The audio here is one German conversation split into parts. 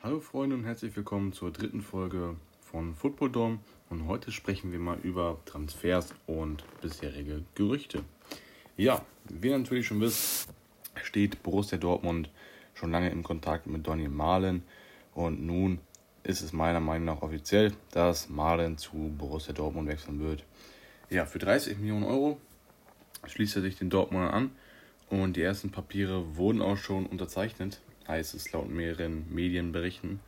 Hallo Freunde und herzlich willkommen zur dritten Folge von Football Dome und heute sprechen wir mal über Transfers und bisherige Gerüchte. Ja, wie ihr natürlich schon wisst, steht Borussia Dortmund schon lange in Kontakt mit Donny Malen und nun ist es meiner Meinung nach offiziell, dass Malen zu Borussia Dortmund wechseln wird. Ja, für 30 Millionen Euro schließt er sich den Dortmundern an und die ersten Papiere wurden auch schon unterzeichnet, heißt es laut mehreren Medienberichten.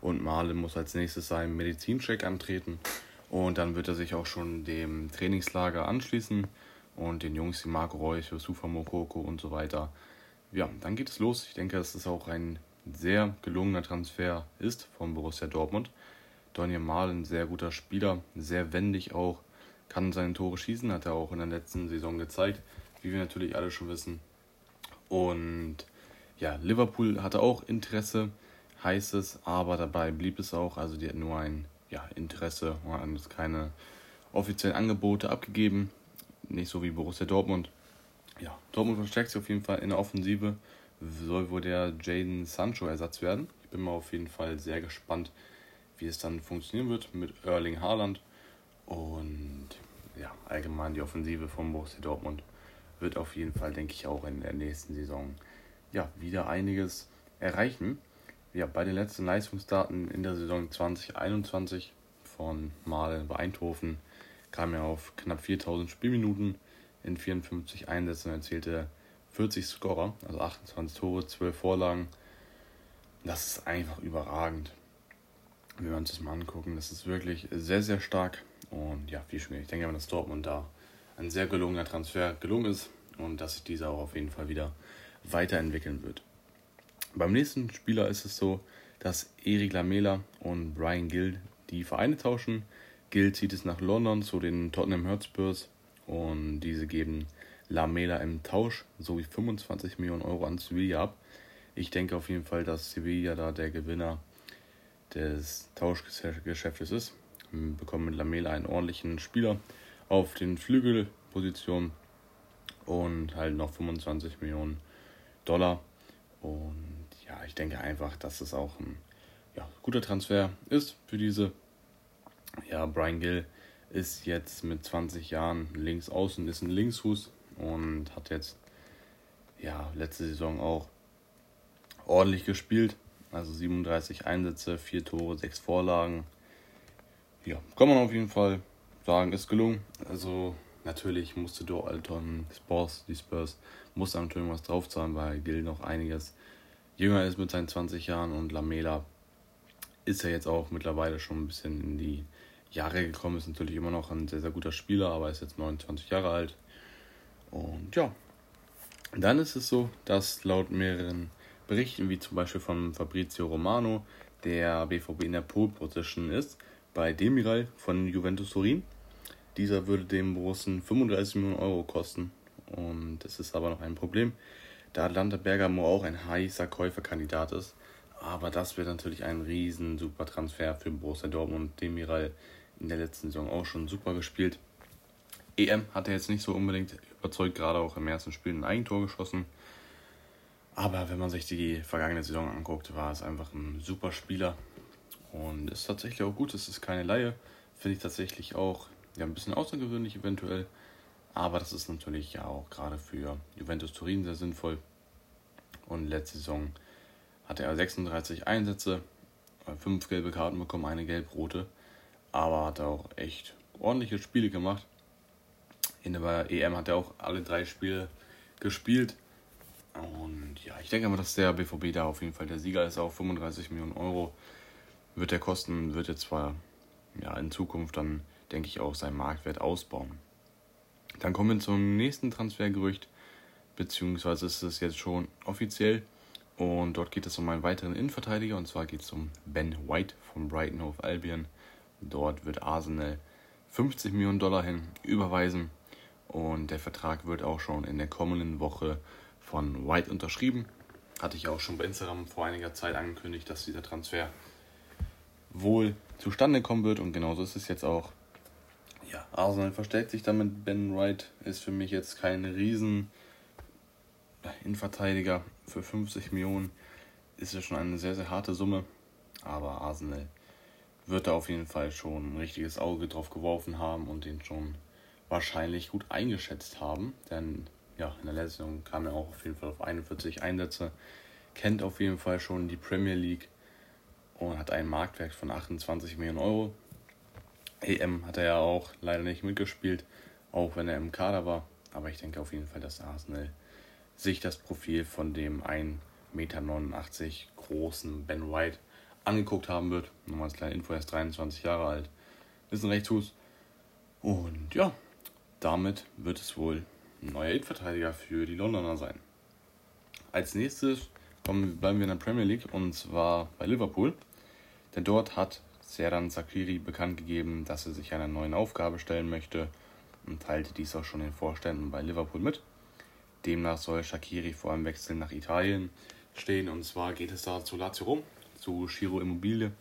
Und Malen muss als nächstes seinen Medizincheck antreten und dann wird er sich auch schon dem Trainingslager anschließen und den Jungs wie Marco Reus, Yusufa Mokoko und so weiter. Ja, dann geht es los. Ich denke, dass es auch ein sehr gelungener Transfer ist von Borussia Dortmund. Donny Malen, sehr guter Spieler, sehr wendig auch, kann seine Tore schießen, hat er auch in der letzten Saison gezeigt, wie wir natürlich alle schon wissen. Und ja, Liverpool hatte auch Interesse, heißt es, aber dabei blieb es auch. Also die hatten nur ein ja, Interesse, haben jetzt keine offiziellen Angebote abgegeben. Nicht so wie Borussia Dortmund. Ja, Dortmund verstärkt sich auf jeden Fall in der Offensive. Soll wohl der Jaden Sancho Ersatz werden. Ich bin mal auf jeden Fall sehr gespannt, wie es dann funktionieren wird mit Erling Haaland. Und ja, allgemein die Offensive von Borussia Dortmund wird auf jeden Fall, denke ich, auch in der nächsten Saison ja, wieder einiges erreichen. Ja, bei den letzten Leistungsdaten in der Saison 2021 von Mal bei Eindhoven kam er auf knapp 4000 Spielminuten in 54 Einsätzen und erzielte 40 Scorer, also 28 Tore, 12 Vorlagen. Das ist einfach überragend. Wenn wir uns das mal angucken, das ist wirklich sehr, sehr stark. Und ja, wie schon ich denke, dass Dortmund da ein sehr gelungener Transfer gelungen ist und dass sich dieser auch auf jeden Fall wieder weiterentwickeln wird. Beim nächsten Spieler ist es so, dass Erik Lamela und Brian Gill die Vereine tauschen. Gill zieht es nach London zu den Tottenham Hotspurs und diese geben Lamela im Tausch sowie 25 Millionen Euro an Sevilla ab. Ich denke auf jeden Fall, dass Sevilla da der Gewinner des Tauschgeschäftes ist. Wir bekommen mit Lamela einen ordentlichen Spieler auf den Flügelpositionen und halt noch 25 Millionen Dollar. Und ja, ich denke einfach, dass es auch ein ja, guter Transfer ist für diese. Ja, Brian Gill ist jetzt mit 20 Jahren links außen, ist ein Linksfuß und hat jetzt ja letzte Saison auch ordentlich gespielt. Also 37 Einsätze, 4 Tore, 6 Vorlagen. Ja, kann man auf jeden Fall sagen, ist gelungen. Also natürlich musste Dalton Spurs, die Spurs, musste natürlich was draufzahlen, weil Gil noch einiges jünger ist mit seinen 20 Jahren und Lamela ist ja jetzt auch mittlerweile schon ein bisschen in die Jahre gekommen, ist natürlich immer noch ein sehr, sehr guter Spieler, aber ist jetzt 29 Jahre alt. Und ja, dann ist es so, dass laut mehreren Berichten, wie zum Beispiel von Fabrizio Romano, der BVB in der Pole Position ist, bei Demiral von Juventus Turin. Dieser würde dem Borussen 35 Millionen Euro kosten. Und das ist aber noch ein Problem, da Atlanta Bergamo auch ein heißer Käuferkandidat ist. Aber das wird natürlich ein riesen super Transfer für Borussia Dortmund. Demiral in der letzten Saison auch schon super gespielt. EM hat er jetzt nicht so unbedingt überzeugt, gerade auch im ersten Spiel ein Eigentor geschossen. Aber wenn man sich die vergangene Saison anguckt, war es einfach ein super Spieler. Und ist tatsächlich auch gut, es ist keine Laie. Finde ich tatsächlich auch ja, ein bisschen außergewöhnlich eventuell. Aber das ist natürlich ja auch gerade für Juventus Turin sehr sinnvoll. Und letzte Saison hatte er 36 Einsätze, 5 gelbe Karten bekommen, eine gelb-rote. Aber hat auch echt ordentliche Spiele gemacht. In der EM hat er auch alle drei Spiele gespielt. Und ja, ich denke mal, dass der BVB da auf jeden Fall der Sieger ist. Auch 35 Millionen Euro wird der kosten, wird jetzt zwar ja, in Zukunft dann denke ich, auch seinen Marktwert ausbauen. Dann kommen wir zum nächsten Transfergerücht, beziehungsweise ist es jetzt schon offiziell. Und dort geht es um einen weiteren Innenverteidiger, und zwar geht es um Ben White von Brighton Hove Albion. Dort wird Arsenal 50 Millionen Dollar hin überweisen und der Vertrag wird auch schon in der kommenden Woche von White unterschrieben. Hatte ich auch schon bei Instagram vor einiger Zeit angekündigt, dass dieser Transfer wohl zustande kommen wird und genauso ist es jetzt auch. Arsenal verstärkt sich damit. Ben Wright ist für mich jetzt kein riesen Innenverteidiger. Für 50 Millionen ist ja schon eine sehr, sehr harte Summe. Aber Arsenal wird da auf jeden Fall schon ein richtiges Auge drauf geworfen haben und den schon wahrscheinlich gut eingeschätzt haben. Denn ja, in der letzten Saison kam er auch auf jeden Fall auf 41 Einsätze, kennt auf jeden Fall schon die Premier League und hat einen Marktwert von 28 Millionen Euro. EM hat er ja auch leider nicht mitgespielt, auch wenn er im Kader war. Aber ich denke auf jeden Fall, dass Arsenal sich das Profil von dem 1,89 Meter großen Ben White angeguckt haben wird. Nochmal als kleine Info, er ist 23 Jahre alt, ist ein Rechtsfuß. Und ja, damit wird es wohl ein neuer Innenverteidiger für die Londoner sein. Als nächstes kommen, bleiben wir in der Premier League und zwar bei Liverpool. Denn dort hat Serdan Zakiri bekannt gegeben, dass er sich einer neuen Aufgabe stellen möchte und teilte dies auch schon den Vorständen bei Liverpool mit. Demnach soll Shakiri vor einem Wechsel nach Italien stehen und zwar geht es da zu Lazio Rom, zu Shiro Immobilie,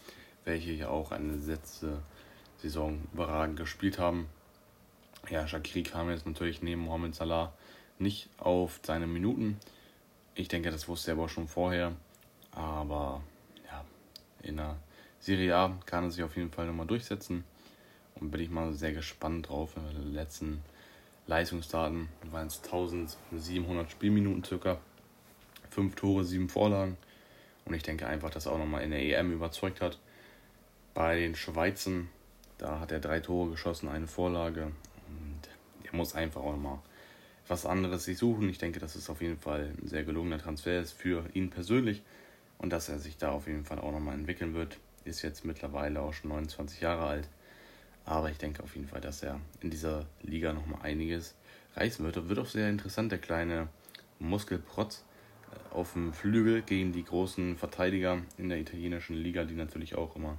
welche ja auch eine letzte Saison überragend gespielt haben. Ja, Shakiri kam jetzt natürlich neben Mohamed Salah nicht auf seine Minuten. Ich denke, das wusste er aber schon vorher. Aber ja, in der Serie A kann er sich auf jeden Fall nochmal durchsetzen. Und bin ich mal sehr gespannt drauf. In den letzten Leistungsdaten waren es 1700 Spielminuten circa. Fünf Tore, sieben Vorlagen. Und ich denke einfach, dass er auch nochmal in der EM überzeugt hat. Bei den Schweizen, da hat er drei Tore geschossen, eine Vorlage. Und er muss einfach auch nochmal was anderes sich suchen. Ich denke, dass es auf jeden Fall ein sehr gelungener Transfer ist für ihn persönlich. Und dass er sich da auf jeden Fall auch nochmal entwickeln wird ist jetzt mittlerweile auch schon 29 Jahre alt. Aber ich denke auf jeden Fall, dass er in dieser Liga nochmal einiges reißen wird. Wird auch sehr interessant, der kleine Muskelprotz äh, auf dem Flügel gegen die großen Verteidiger in der italienischen Liga, die natürlich auch immer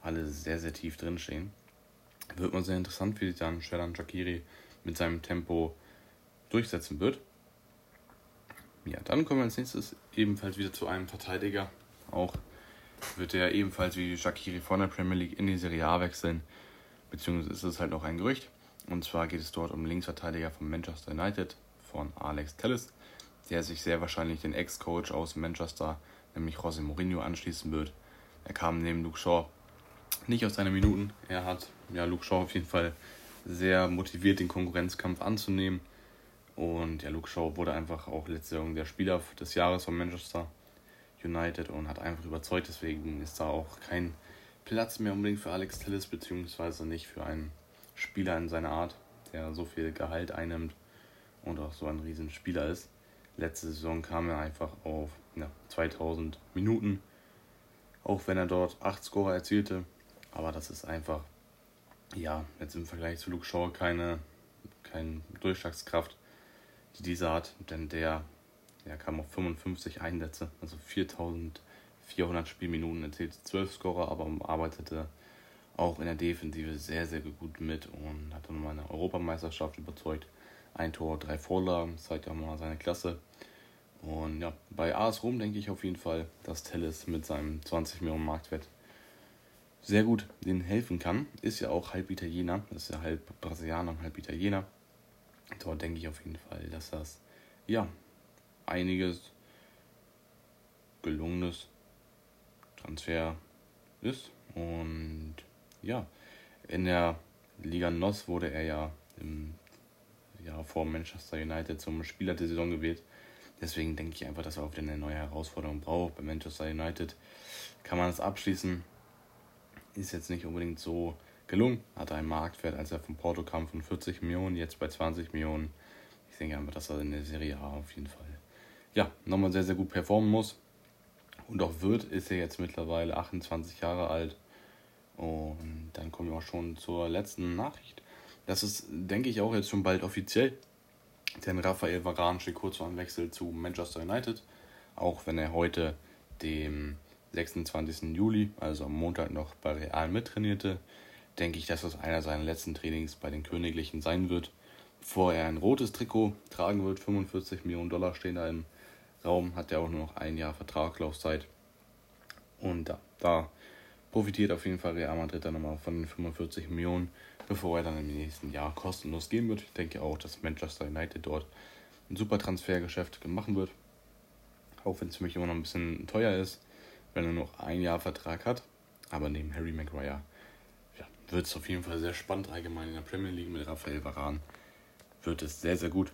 alle sehr, sehr tief drinstehen. Wird man sehr interessant, wie sich dann Sheldon Shakiri mit seinem Tempo durchsetzen wird. Ja, dann kommen wir als nächstes ebenfalls wieder zu einem Verteidiger, auch wird er ebenfalls wie Shakiri von der Premier League in die Serie A wechseln. Beziehungsweise ist es halt noch ein Gerücht. Und zwar geht es dort um Linksverteidiger von Manchester United, von Alex Telles, der sich sehr wahrscheinlich den Ex-Coach aus Manchester, nämlich José Mourinho, anschließen wird. Er kam neben Luke Shaw nicht aus seinen Minuten. Er hat ja, Luke Shaw auf jeden Fall sehr motiviert, den Konkurrenzkampf anzunehmen. Und ja, Luke Shaw wurde einfach auch letzte Saison der Spieler des Jahres von Manchester United und hat einfach überzeugt. Deswegen ist da auch kein Platz mehr unbedingt für Alex Tillis, beziehungsweise nicht für einen Spieler in seiner Art, der so viel Gehalt einnimmt und auch so ein Riesenspieler ist. Letzte Saison kam er einfach auf ja, 2000 Minuten, auch wenn er dort 8 Scorer erzielte. Aber das ist einfach, ja, jetzt im Vergleich zu Luke Shaw keine, keine Durchschlagskraft, die dieser hat, denn der er kam auf 55 Einsätze, also 4400 Spielminuten, erzählte 12 Scorer, aber arbeitete auch in der Defensive sehr, sehr gut mit und hat dann mal eine Europameisterschaft überzeugt. Ein Tor, drei Vorlagen, zeigt auch mal seine Klasse. Und ja, bei AS Rom denke ich auf jeden Fall, dass Telles mit seinem 20 Millionen Marktwert sehr gut denen helfen kann. Ist ja auch halb Italiener, ist ja halb Brasilianer und halb Italiener. Dort denke ich auf jeden Fall, dass das ja einiges gelungenes Transfer ist. Und ja, in der Liga NOS wurde er ja im Jahr vor Manchester United zum Spieler der Saison gewählt. Deswegen denke ich einfach, dass er auch wieder eine neue Herausforderung braucht. Bei Manchester United kann man es abschließen. Ist jetzt nicht unbedingt so gelungen. Hatte einen Marktwert, als er von Porto kam, von 40 Millionen, jetzt bei 20 Millionen. Ich denke einfach, dass er in der Serie A auf jeden Fall ja, nochmal sehr, sehr gut performen muss. Und auch wird, ist er jetzt mittlerweile 28 Jahre alt. Und dann kommen wir auch schon zur letzten Nachricht. Das ist, denke ich, auch jetzt schon bald offiziell. Denn Raphael Varane steht kurz vor einem Wechsel zu Manchester United. Auch wenn er heute, dem 26. Juli, also am Montag noch bei Real mittrainierte, denke ich, dass das einer seiner letzten Trainings bei den Königlichen sein wird. Bevor er ein rotes Trikot tragen wird, 45 Millionen Dollar stehen da im Raum hat er auch nur noch ein Jahr Vertragslaufzeit. Und da, da profitiert auf jeden Fall Real Madrid dann nochmal von den 45 Millionen, bevor er dann im nächsten Jahr kostenlos gehen wird. Ich denke auch, dass Manchester United dort ein super Transfergeschäft machen wird. Auch wenn es für mich immer noch ein bisschen teuer ist, wenn er noch ein Jahr Vertrag hat. Aber neben Harry Maguire ja, wird es auf jeden Fall sehr spannend allgemein in der Premier League mit Raphael Varane. Wird es sehr, sehr gut.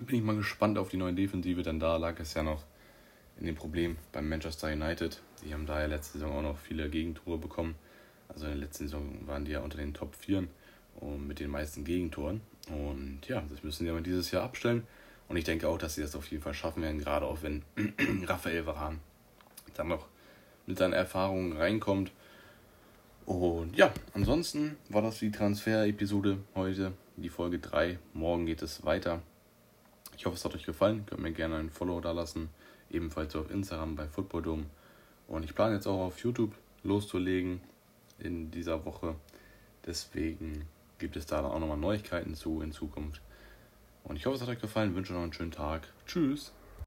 Bin ich mal gespannt auf die neue Defensive, denn da lag es ja noch in dem Problem beim Manchester United. Die haben da ja letzte Saison auch noch viele Gegentore bekommen. Also in der letzten Saison waren die ja unter den Top 4 und mit den meisten Gegentoren. Und ja, das müssen sie aber dieses Jahr abstellen. Und ich denke auch, dass sie das auf jeden Fall schaffen werden, gerade auch wenn Raphael Varane dann noch mit seinen Erfahrungen reinkommt. Und ja, ansonsten war das die Transfer-Episode heute, die Folge 3. Morgen geht es weiter. Ich hoffe, es hat euch gefallen. Könnt mir gerne ein Follow da lassen. Ebenfalls auf Instagram bei Footballdom. Und ich plane jetzt auch auf YouTube loszulegen in dieser Woche. Deswegen gibt es da dann auch nochmal Neuigkeiten zu in Zukunft. Und ich hoffe, es hat euch gefallen. Ich wünsche noch einen schönen Tag. Tschüss.